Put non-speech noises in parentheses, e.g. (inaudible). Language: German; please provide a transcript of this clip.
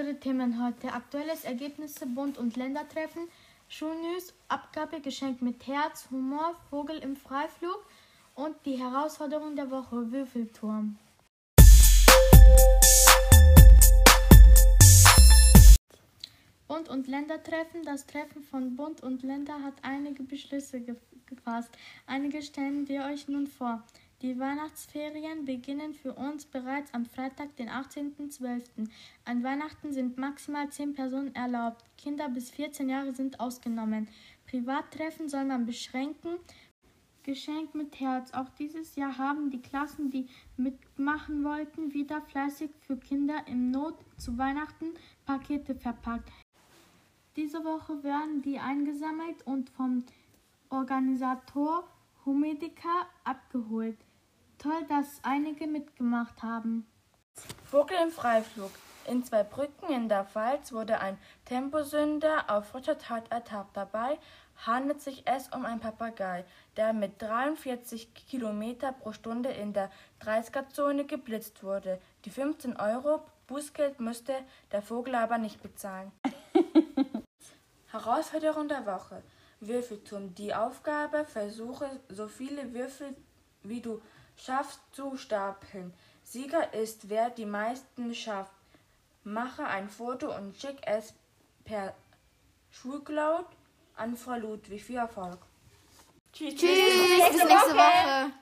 kämen heute aktuelles Ergebnisse Bund- und Ländertreffen, Schulnews, Abgabe Geschenk mit Herz, Humor, Vogel im Freiflug und die Herausforderung der Woche Würfelturm. Bund- und Ländertreffen. Das Treffen von Bund und Länder hat einige Beschlüsse ge gefasst. Einige stellen wir euch nun vor. Die Weihnachtsferien beginnen für uns bereits am Freitag, den 18.12. An Weihnachten sind maximal 10 Personen erlaubt. Kinder bis 14 Jahre sind ausgenommen. Privattreffen soll man beschränken. Geschenk mit Herz. Auch dieses Jahr haben die Klassen, die mitmachen wollten, wieder fleißig für Kinder im Not zu Weihnachten Pakete verpackt. Diese Woche werden die eingesammelt und vom Organisator Humedica abgeholt. Toll, dass einige mitgemacht haben. Vogel im Freiflug. In zwei Brücken in der Pfalz wurde ein Temposünder auf frischer Tat ertappt. Dabei handelt sich es um einen Papagei, der mit 43 km pro Stunde in der 30er-Zone geblitzt wurde. Die 15 Euro Bußgeld müsste der Vogel aber nicht bezahlen. (laughs) Herausforderung der Woche. Würfelturm. Die Aufgabe, versuche so viele Würfel wie du schaffst zu stapeln. Sieger ist, wer die meisten schafft. Mache ein Foto und schick es per Schulcloud an Frau Ludwig. Viel Erfolg. Tschüss, bis nächste Woche.